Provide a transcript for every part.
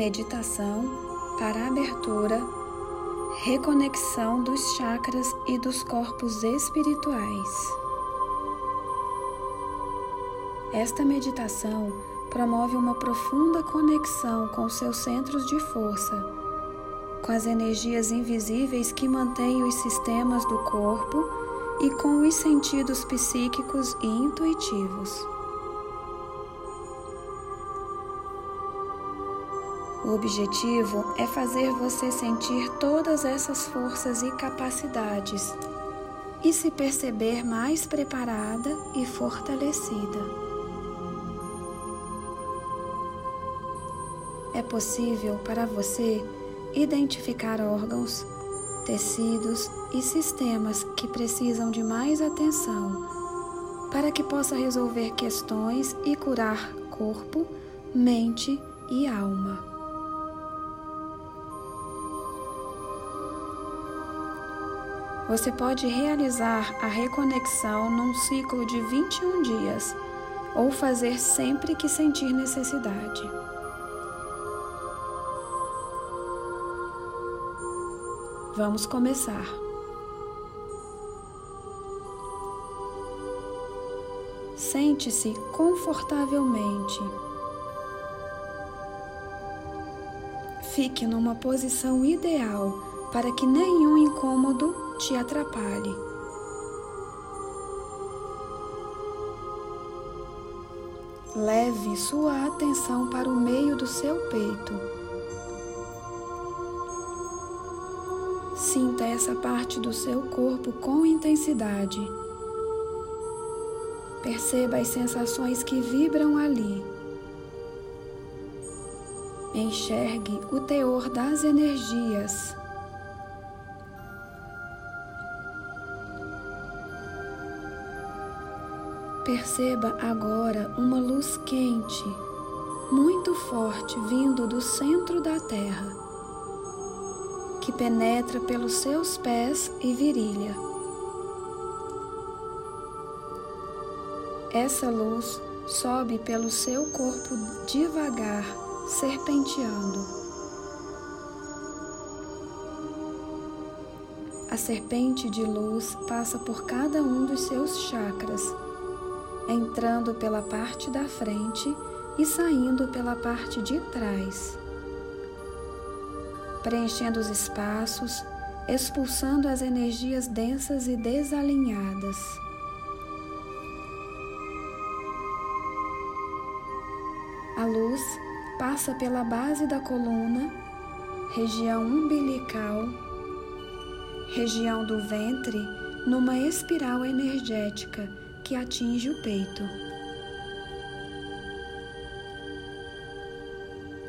meditação para abertura, reconexão dos chakras e dos corpos espirituais. Esta meditação promove uma profunda conexão com seus centros de força, com as energias invisíveis que mantêm os sistemas do corpo e com os sentidos psíquicos e intuitivos. O objetivo é fazer você sentir todas essas forças e capacidades e se perceber mais preparada e fortalecida. é possível para você identificar órgãos, tecidos e sistemas que precisam de mais atenção para que possa resolver questões e curar corpo, mente e alma. Você pode realizar a reconexão num ciclo de 21 dias ou fazer sempre que sentir necessidade. Vamos começar. Sente-se confortavelmente. Fique numa posição ideal para que nenhum incômodo te atrapalhe. Leve sua atenção para o meio do seu peito Sinta essa parte do seu corpo com intensidade. Perceba as sensações que vibram ali. Enxergue o teor das energias. Perceba agora uma luz quente, muito forte, vindo do centro da Terra que penetra pelos seus pés e virilha. Essa luz sobe pelo seu corpo devagar, serpenteando. A serpente de luz passa por cada um dos seus chakras, entrando pela parte da frente e saindo pela parte de trás preenchendo os espaços, expulsando as energias densas e desalinhadas. A luz passa pela base da coluna, região umbilical, região do ventre, numa espiral energética que atinge o peito.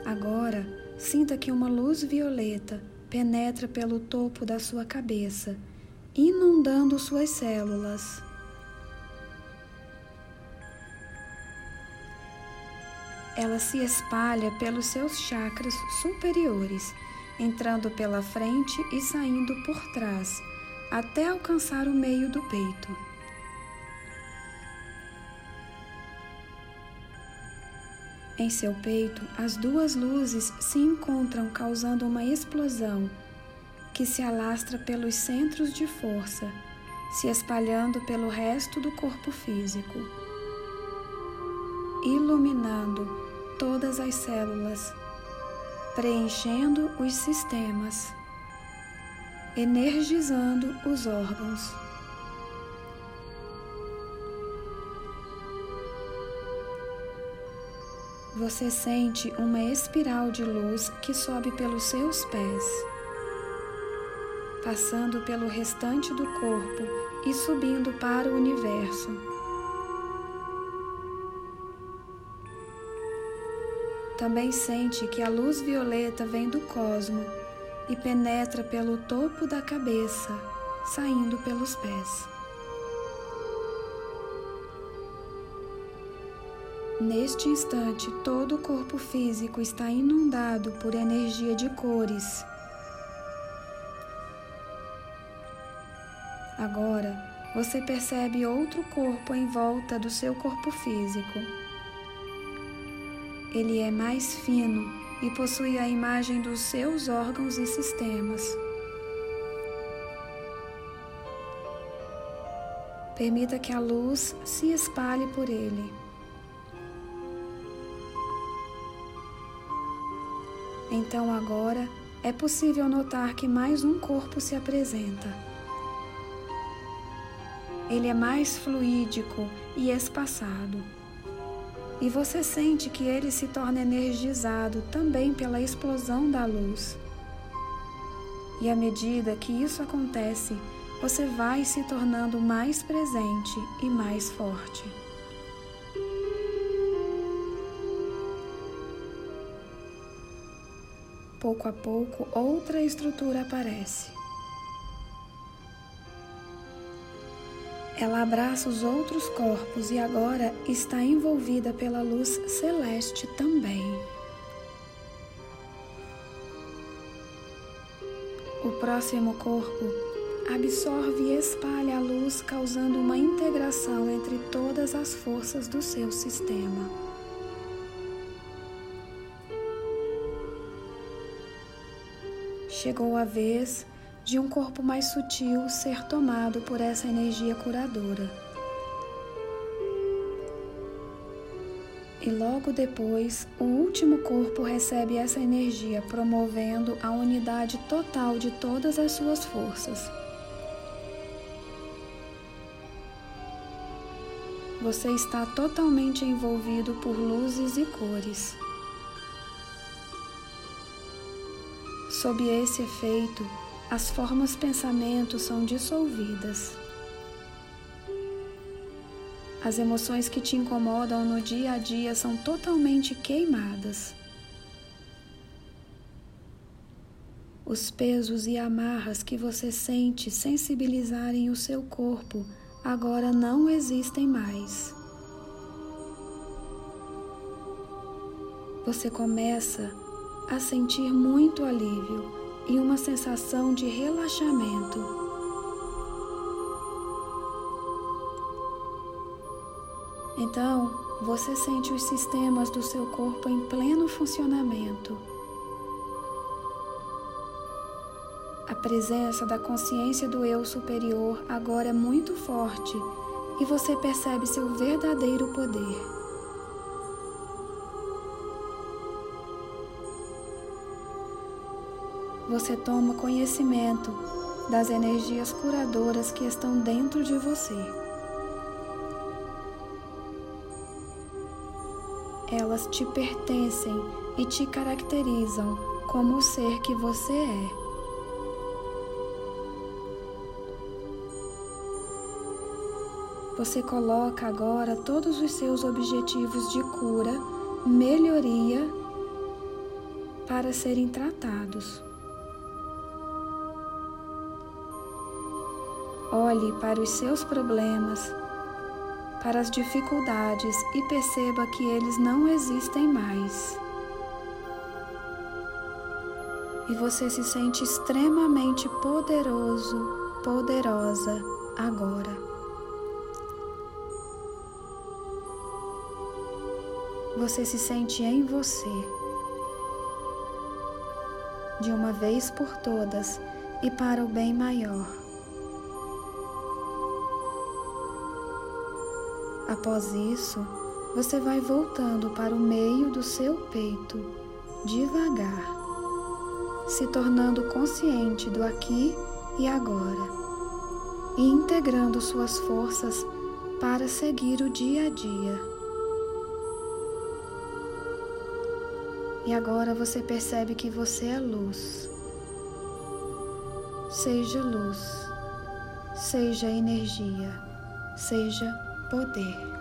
Agora, Sinta que uma luz violeta penetra pelo topo da sua cabeça, inundando suas células. Ela se espalha pelos seus chakras superiores, entrando pela frente e saindo por trás, até alcançar o meio do peito. Em seu peito, as duas luzes se encontram, causando uma explosão que se alastra pelos centros de força, se espalhando pelo resto do corpo físico, iluminando todas as células, preenchendo os sistemas, energizando os órgãos. Você sente uma espiral de luz que sobe pelos seus pés, passando pelo restante do corpo e subindo para o universo. Também sente que a luz violeta vem do cosmo e penetra pelo topo da cabeça, saindo pelos pés. Neste instante, todo o corpo físico está inundado por energia de cores. Agora, você percebe outro corpo em volta do seu corpo físico. Ele é mais fino e possui a imagem dos seus órgãos e sistemas. Permita que a luz se espalhe por ele. Então agora é possível notar que mais um corpo se apresenta. Ele é mais fluídico e espaçado. E você sente que ele se torna energizado também pela explosão da luz. E à medida que isso acontece, você vai se tornando mais presente e mais forte. Pouco a pouco, outra estrutura aparece. Ela abraça os outros corpos e agora está envolvida pela luz celeste também. O próximo corpo absorve e espalha a luz, causando uma integração entre todas as forças do seu sistema. Chegou a vez de um corpo mais sutil ser tomado por essa energia curadora. E logo depois, o último corpo recebe essa energia, promovendo a unidade total de todas as suas forças. você está totalmente envolvido por luzes e cores. Sob esse efeito, as formas pensamentos são dissolvidas. As emoções que te incomodam no dia a dia são totalmente queimadas. Os pesos e amarras que você sente sensibilizarem o seu corpo agora não existem mais. Você começa a sentir muito alívio e uma sensação de relaxamento. Então, você sente os sistemas do seu corpo em pleno funcionamento. A presença da consciência do eu superior agora é muito forte e você percebe seu verdadeiro poder. Você toma conhecimento das energias curadoras que estão dentro de você. Elas te pertencem e te caracterizam como o ser que você é. Você coloca agora todos os seus objetivos de cura, melhoria para serem tratados. Olhe para os seus problemas, para as dificuldades e perceba que eles não existem mais. E você se sente extremamente poderoso, poderosa agora. você se sente em você. De uma vez por todas e para o bem maior. Após isso, você vai voltando para o meio do seu peito, devagar, se tornando consciente do aqui e agora, e integrando suas forças para seguir o dia a dia. E agora você percebe que você é luz. Seja luz, seja energia, seja poder.